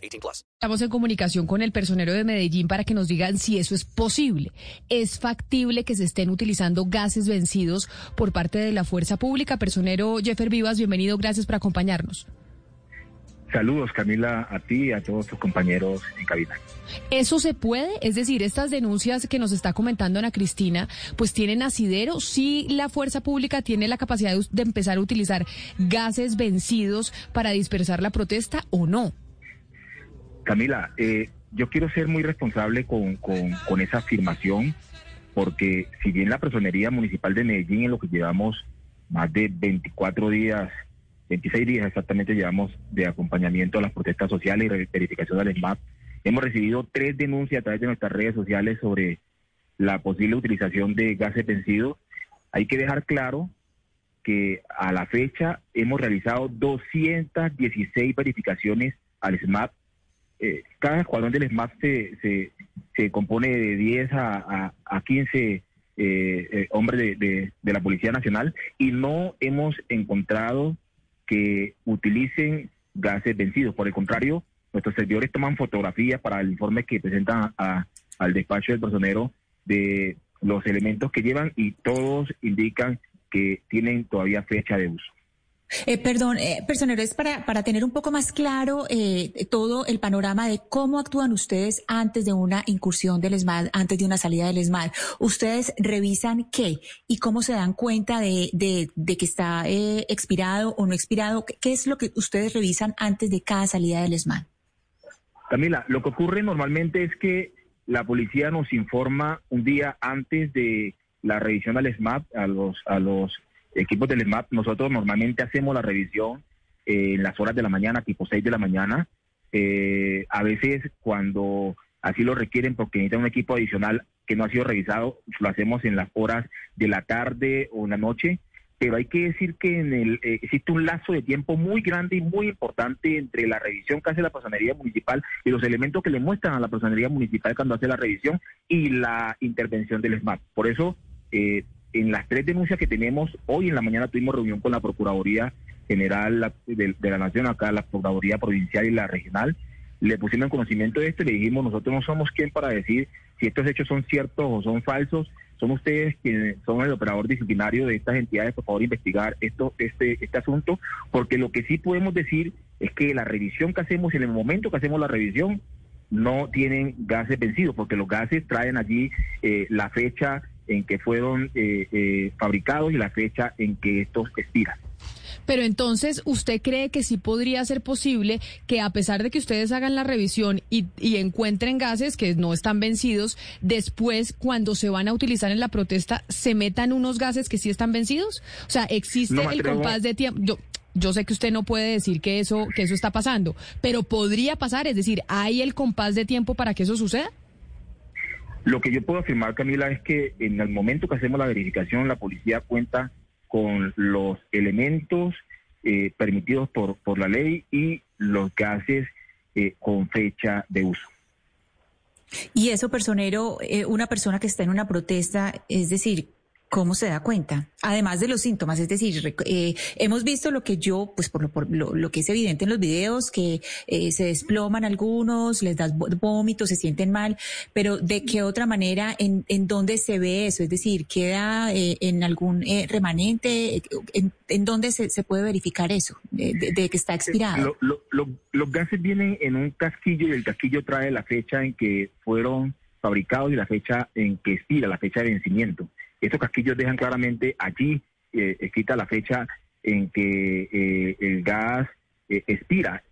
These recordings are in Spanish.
18 plus. Estamos en comunicación con el personero de Medellín para que nos digan si eso es posible. ¿Es factible que se estén utilizando gases vencidos por parte de la fuerza pública? Personero Jeffer Vivas, bienvenido. Gracias por acompañarnos. Saludos, Camila, a ti y a todos tus compañeros en cabina. ¿Eso se puede? Es decir, estas denuncias que nos está comentando Ana Cristina, pues tienen asidero. ¿Sí la fuerza pública tiene la capacidad de, de empezar a utilizar gases vencidos para dispersar la protesta o no? Camila, eh, yo quiero ser muy responsable con, con, esa afirmación, porque si bien la personería municipal de Medellín en lo que llevamos más de 24 días 26 días exactamente llevamos de acompañamiento a las protestas sociales y verificación del SMAP. Hemos recibido tres denuncias a través de nuestras redes sociales sobre la posible utilización de gases vencidos. Hay que dejar claro que a la fecha hemos realizado 216 verificaciones al SMAP. Eh, cada escuadrón del SMAP se, se, compone de 10 a, a, 15 eh, eh, hombres de, la Policía Nacional y no hemos encontrado que utilicen gases vencidos. Por el contrario, nuestros servidores toman fotografías para el informe que presentan al despacho del personero de los elementos que llevan y todos indican que tienen todavía fecha de uso. Eh, perdón, eh, personeros, para, para tener un poco más claro eh, todo el panorama de cómo actúan ustedes antes de una incursión del ESMAD, antes de una salida del ESMAD. ¿Ustedes revisan qué y cómo se dan cuenta de, de, que está eh, expirado o no expirado? ¿Qué es lo que ustedes revisan antes de cada salida del ESMAD? Camila, lo que ocurre normalmente es que la policía nos informa un día antes de la revisión al ESMAD a los, a los equipos del ESMAP, nosotros normalmente hacemos la revisión eh, en las horas de la mañana, tipo 6 de la mañana. Eh, a veces cuando así lo requieren porque necesitan un equipo adicional que no ha sido revisado, lo hacemos en las horas de la tarde o en la noche. Pero hay que decir que en el, eh, existe un lazo de tiempo muy grande y muy importante entre la revisión que hace la personería municipal y los elementos que le muestran a la personería municipal cuando hace la revisión y la intervención del SMAP. Por eso, eh, en las tres denuncias que tenemos, hoy en la mañana tuvimos reunión con la Procuraduría General de, la Nación, acá la Procuraduría Provincial y la Regional, le pusimos en conocimiento de esto y le dijimos, nosotros no somos quien para decir si estos hechos son ciertos o son falsos, son ustedes quienes son el operador disciplinario de estas entidades, por favor investigar esto, este, este asunto, porque lo que sí podemos decir es que la revisión que hacemos, en el momento que hacemos la revisión, no tienen gases vencidos, porque los gases traen allí eh, la fecha en que fueron eh, eh, fabricados y la fecha en que estos expiran. Pero entonces, ¿usted cree que sí podría ser posible que a pesar de que ustedes hagan la revisión y, encuentren gases que no están vencidos, después cuando se van a utilizar en la protesta se metan unos gases que sí están vencidos? O sea, ¿existe el compás de tiempo? Yo, yo sé que usted no puede decir que eso, que eso está pasando, pero podría pasar, es decir, ¿hay el compás de tiempo para que eso suceda? Lo que yo puedo afirmar, Camila, es que en el momento que hacemos la verificación, la policía cuenta con los elementos eh, permitidos por, por la ley y los gases eh, con fecha de uso. Y eso, personero, eh, una persona que está en una protesta, es decir, ¿Cómo se da cuenta? Además de los síntomas, es decir, eh, hemos visto lo que yo, pues por, lo, por lo, que es evidente en los videos, que eh, se desploman algunos, les das vómitos, se sienten mal, pero ¿de qué otra manera, en, en dónde se ve eso? Es decir, ¿queda eh, en algún remanente? ¿En, en dónde se, puede verificar eso, de, de, que está expirado? los gases vienen en un casquillo y el casquillo trae la fecha en que fueron fabricados y la fecha en que expira, la fecha de vencimiento. Estos casquillos dejan claramente allí eh, escrita la fecha en que eh, el gas eh, expira,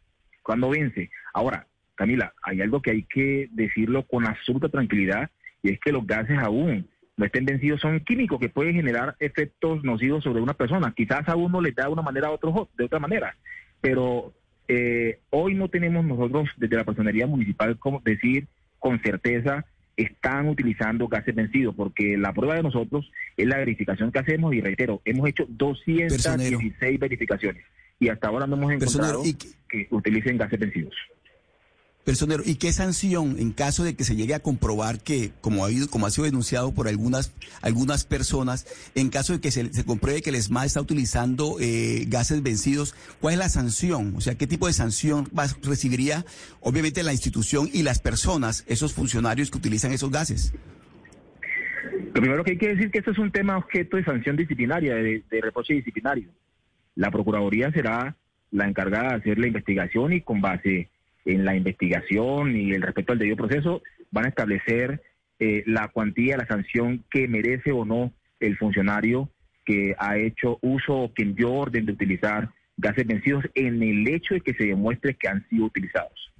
cuando vence. Ahora, Camila, hay algo que hay que decirlo con absoluta tranquilidad y es que los gases aún no estén vencidos son químicos que pueden generar efectos nocivos sobre una persona. Quizás a uno le da de una manera a otro de otra manera, pero eh, hoy no tenemos nosotros desde la personería municipal como decir con certeza están utilizando gases vencidos, porque la prueba de nosotros es la verificación que hacemos y reitero, hemos hecho 216 verificaciones y hasta ahora no hemos encontrado que utilicen gases vencidos. Personero, ¿y qué sanción en caso de que se llegue a comprobar que, como ha, habido, como ha sido denunciado por algunas, algunas personas, en caso de que se, compruebe que el ESMAD está utilizando eh, gases vencidos, ¿cuál es la sanción? O sea, ¿qué tipo de sanción recibiría, obviamente, la institución y las personas, esos funcionarios que utilizan esos gases? Lo primero que hay que decir es que esto es un tema objeto de sanción disciplinaria, de, de reproche disciplinario. La Procuraduría será la encargada de hacer la investigación y con base en la investigación y el respeto al debido proceso, van a establecer eh, la cuantía, la sanción que merece o no el funcionario que ha hecho uso o que envió orden de utilizar gases vencidos en el hecho de que se demuestre que han sido utilizados.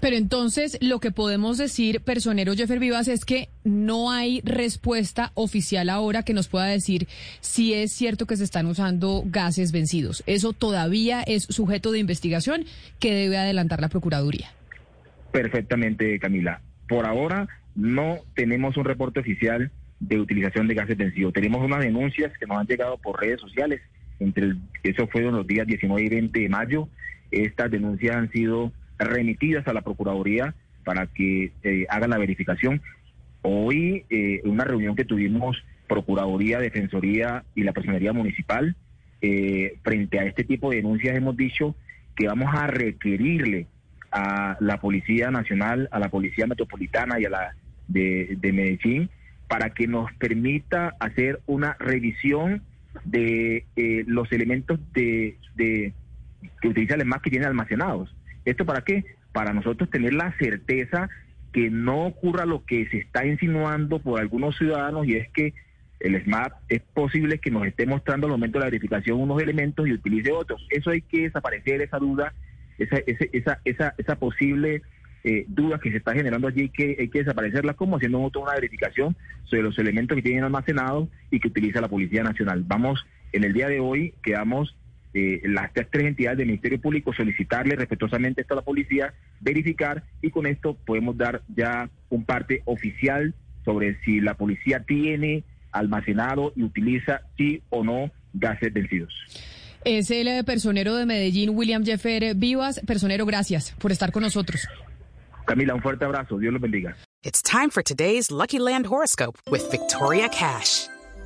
Pero entonces lo que podemos decir, personero Jeffer Vivas, es que no hay respuesta oficial ahora que nos pueda decir si es cierto que se están usando gases vencidos. Eso todavía es sujeto de investigación que debe adelantar la Procuraduría. Perfectamente, Camila. Por ahora no tenemos un reporte oficial de utilización de gases vencidos. Tenemos unas denuncias que nos han llegado por redes sociales. Entre eso fue en los días 19 y 20 de mayo. Estas denuncias han sido remitidas a la Procuraduría para que eh, hagan la verificación. Hoy, eh, una reunión que tuvimos Procuraduría, Defensoría y la Personería Municipal, eh, frente a este tipo de denuncias hemos dicho que vamos a requerirle a la Policía Nacional, a la Policía Metropolitana y a la de, Medellín para que nos permita hacer una revisión de los elementos de, de que utiliza el ESMAD que tiene almacenados. ¿Esto para qué? Para nosotros tener la certeza que no ocurra lo que se está insinuando por algunos ciudadanos y es que el SMAP es posible que nos esté mostrando al momento de la verificación unos elementos y utilice otros. Eso hay que desaparecer, esa duda, esa, esa, esa, esa posible eh, duda que se está generando allí, que hay que desaparecerla como haciendo una verificación sobre los elementos que tienen almacenados y que utiliza la Policía Nacional. Vamos, en el día de hoy quedamos eh, las tres, entidades del Ministerio Público solicitarle respetuosamente esto a la policía, verificar y con esto podemos dar ya un parte oficial sobre si la policía tiene almacenado y utiliza sí o no gases vencidos. Es el eh, personero de Medellín, William Jeffer Vivas. Personero, gracias por estar con nosotros. Camila, un fuerte abrazo. Dios los bendiga. It's time for today's Lucky Land horoscope with Victoria Cash.